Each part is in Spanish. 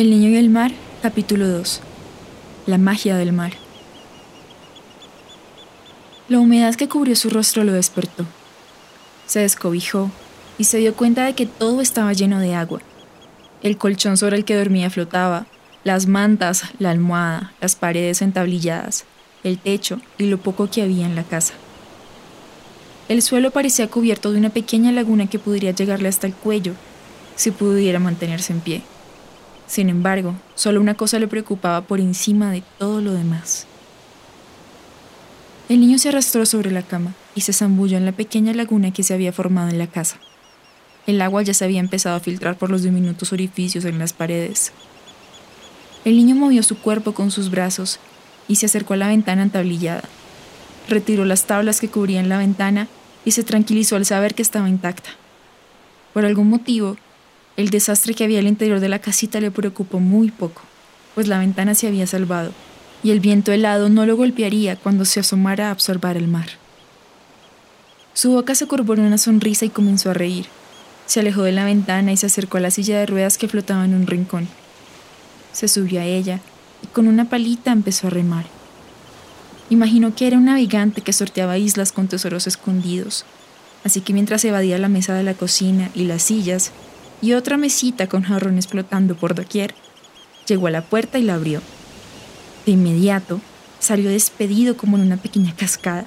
El niño y el mar, capítulo 2. La magia del mar. La humedad que cubrió su rostro lo despertó. Se descobijó y se dio cuenta de que todo estaba lleno de agua. El colchón sobre el que dormía flotaba, las mantas, la almohada, las paredes entablilladas, el techo y lo poco que había en la casa. El suelo parecía cubierto de una pequeña laguna que podría llegarle hasta el cuello si pudiera mantenerse en pie. Sin embargo, solo una cosa le preocupaba por encima de todo lo demás. El niño se arrastró sobre la cama y se zambulló en la pequeña laguna que se había formado en la casa. El agua ya se había empezado a filtrar por los diminutos orificios en las paredes. El niño movió su cuerpo con sus brazos y se acercó a la ventana entablillada. Retiró las tablas que cubrían la ventana y se tranquilizó al saber que estaba intacta. Por algún motivo, el desastre que había al interior de la casita le preocupó muy poco, pues la ventana se había salvado y el viento helado no lo golpearía cuando se asomara a observar el mar. Su boca se curvó en una sonrisa y comenzó a reír. Se alejó de la ventana y se acercó a la silla de ruedas que flotaba en un rincón. Se subió a ella y con una palita empezó a remar. Imaginó que era un navegante que sorteaba islas con tesoros escondidos, así que mientras evadía la mesa de la cocina y las sillas, y otra mesita con jarrones flotando por doquier. Llegó a la puerta y la abrió. De inmediato, salió despedido como en una pequeña cascada,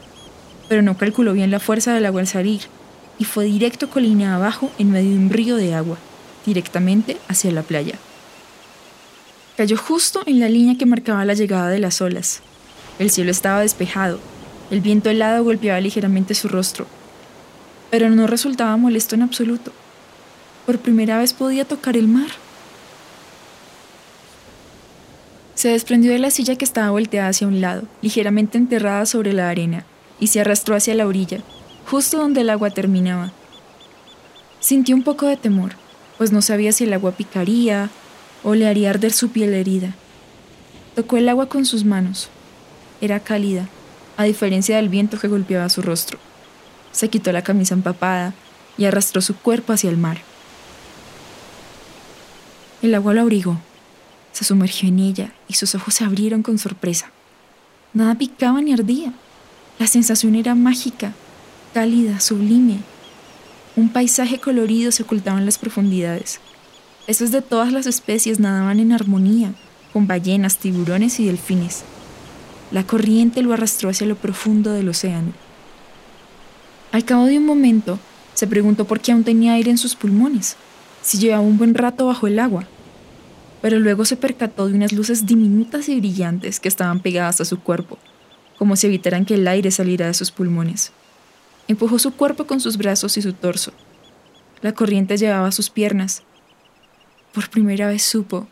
pero no calculó bien la fuerza del agua al salir y fue directo colina abajo en medio de un río de agua, directamente hacia la playa. Cayó justo en la línea que marcaba la llegada de las olas. El cielo estaba despejado, el viento helado golpeaba ligeramente su rostro, pero no resultaba molesto en absoluto. Por primera vez podía tocar el mar. Se desprendió de la silla que estaba volteada hacia un lado, ligeramente enterrada sobre la arena, y se arrastró hacia la orilla, justo donde el agua terminaba. Sintió un poco de temor, pues no sabía si el agua picaría o le haría arder su piel herida. Tocó el agua con sus manos. Era cálida, a diferencia del viento que golpeaba su rostro. Se quitó la camisa empapada y arrastró su cuerpo hacia el mar. El agua lo abrigó. Se sumergió en ella y sus ojos se abrieron con sorpresa. Nada picaba ni ardía. La sensación era mágica, cálida, sublime. Un paisaje colorido se ocultaba en las profundidades. Esos de todas las especies nadaban en armonía, con ballenas, tiburones y delfines. La corriente lo arrastró hacia lo profundo del océano. Al cabo de un momento, se preguntó por qué aún tenía aire en sus pulmones, si llevaba un buen rato bajo el agua pero luego se percató de unas luces diminutas y brillantes que estaban pegadas a su cuerpo, como si evitaran que el aire saliera de sus pulmones. Empujó su cuerpo con sus brazos y su torso. La corriente llevaba sus piernas. Por primera vez supo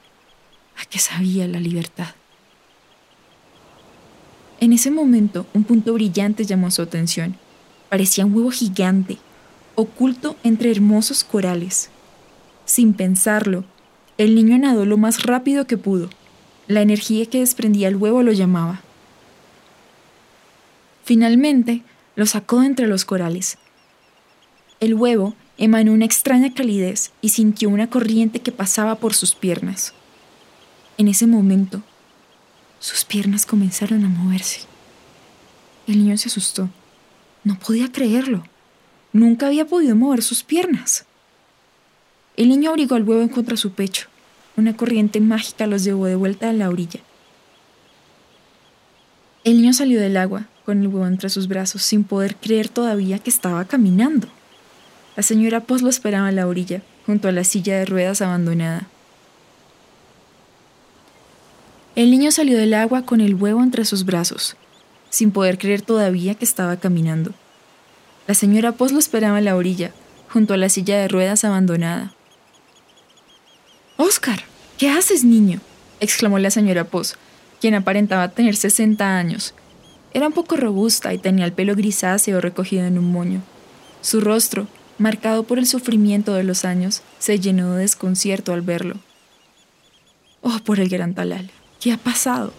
a qué sabía la libertad. En ese momento, un punto brillante llamó su atención. Parecía un huevo gigante, oculto entre hermosos corales. Sin pensarlo, el niño nadó lo más rápido que pudo. La energía que desprendía el huevo lo llamaba. Finalmente, lo sacó de entre los corales. El huevo emanó una extraña calidez y sintió una corriente que pasaba por sus piernas. En ese momento, sus piernas comenzaron a moverse. El niño se asustó. No podía creerlo. Nunca había podido mover sus piernas. El niño abrigó el huevo contra su pecho. Una corriente mágica los llevó de vuelta a la orilla. El niño salió del agua, con el huevo entre sus brazos, sin poder creer todavía que estaba caminando. La señora Post lo esperaba en la orilla, junto a la silla de ruedas abandonada. El niño salió del agua con el huevo entre sus brazos, sin poder creer todavía que estaba caminando. La señora Post lo esperaba en la orilla, junto a la silla de ruedas abandonada. Oscar, ¿qué haces, niño? exclamó la señora Poz, quien aparentaba tener 60 años. Era un poco robusta y tenía el pelo grisáceo recogido en un moño. Su rostro, marcado por el sufrimiento de los años, se llenó de desconcierto al verlo. Oh, por el gran talal, ¿qué ha pasado?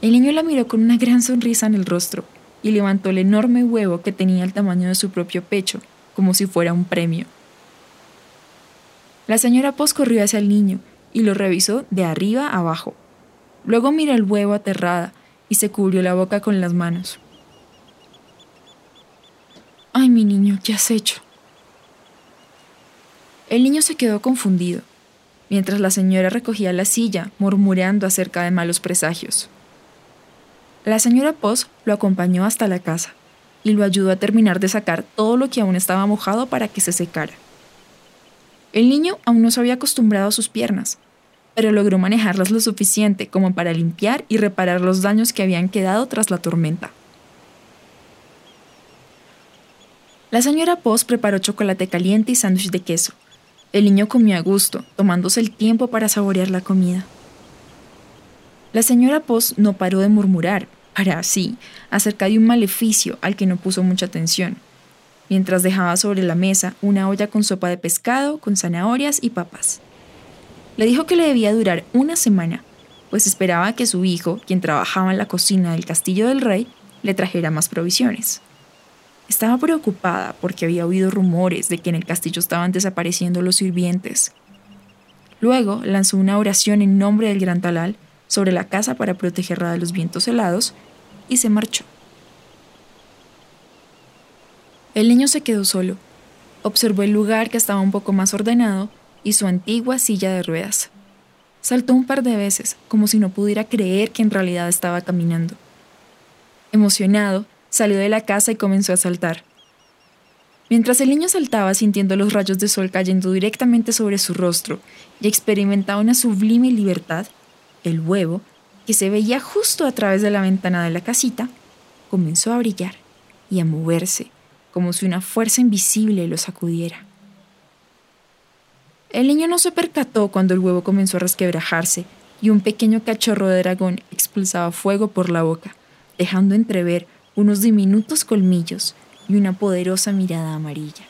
El niño la miró con una gran sonrisa en el rostro y levantó el enorme huevo que tenía el tamaño de su propio pecho, como si fuera un premio. La señora Post corrió hacia el niño y lo revisó de arriba abajo. Luego miró el huevo aterrada y se cubrió la boca con las manos. Ay, mi niño, ¿qué has hecho? El niño se quedó confundido, mientras la señora recogía la silla, murmurando acerca de malos presagios. La señora Poz lo acompañó hasta la casa y lo ayudó a terminar de sacar todo lo que aún estaba mojado para que se secara. El niño aún no se había acostumbrado a sus piernas, pero logró manejarlas lo suficiente como para limpiar y reparar los daños que habían quedado tras la tormenta. La señora Poz preparó chocolate caliente y sándwich de queso. El niño comió a gusto, tomándose el tiempo para saborear la comida. La señora Poz no paró de murmurar, para así, acerca de un maleficio al que no puso mucha atención, mientras dejaba sobre la mesa una olla con sopa de pescado, con zanahorias y papas. Le dijo que le debía durar una semana, pues esperaba que su hijo, quien trabajaba en la cocina del castillo del rey, le trajera más provisiones. Estaba preocupada porque había oído rumores de que en el castillo estaban desapareciendo los sirvientes. Luego lanzó una oración en nombre del gran talal sobre la casa para protegerla de los vientos helados y se marchó. El niño se quedó solo. Observó el lugar que estaba un poco más ordenado y su antigua silla de ruedas. Saltó un par de veces, como si no pudiera creer que en realidad estaba caminando. Emocionado, salió de la casa y comenzó a saltar. Mientras el niño saltaba sintiendo los rayos de sol cayendo directamente sobre su rostro y experimentaba una sublime libertad, el huevo, que se veía justo a través de la ventana de la casita, comenzó a brillar y a moverse como si una fuerza invisible lo sacudiera. El niño no se percató cuando el huevo comenzó a resquebrajarse y un pequeño cachorro de dragón expulsaba fuego por la boca, dejando entrever unos diminutos colmillos y una poderosa mirada amarilla.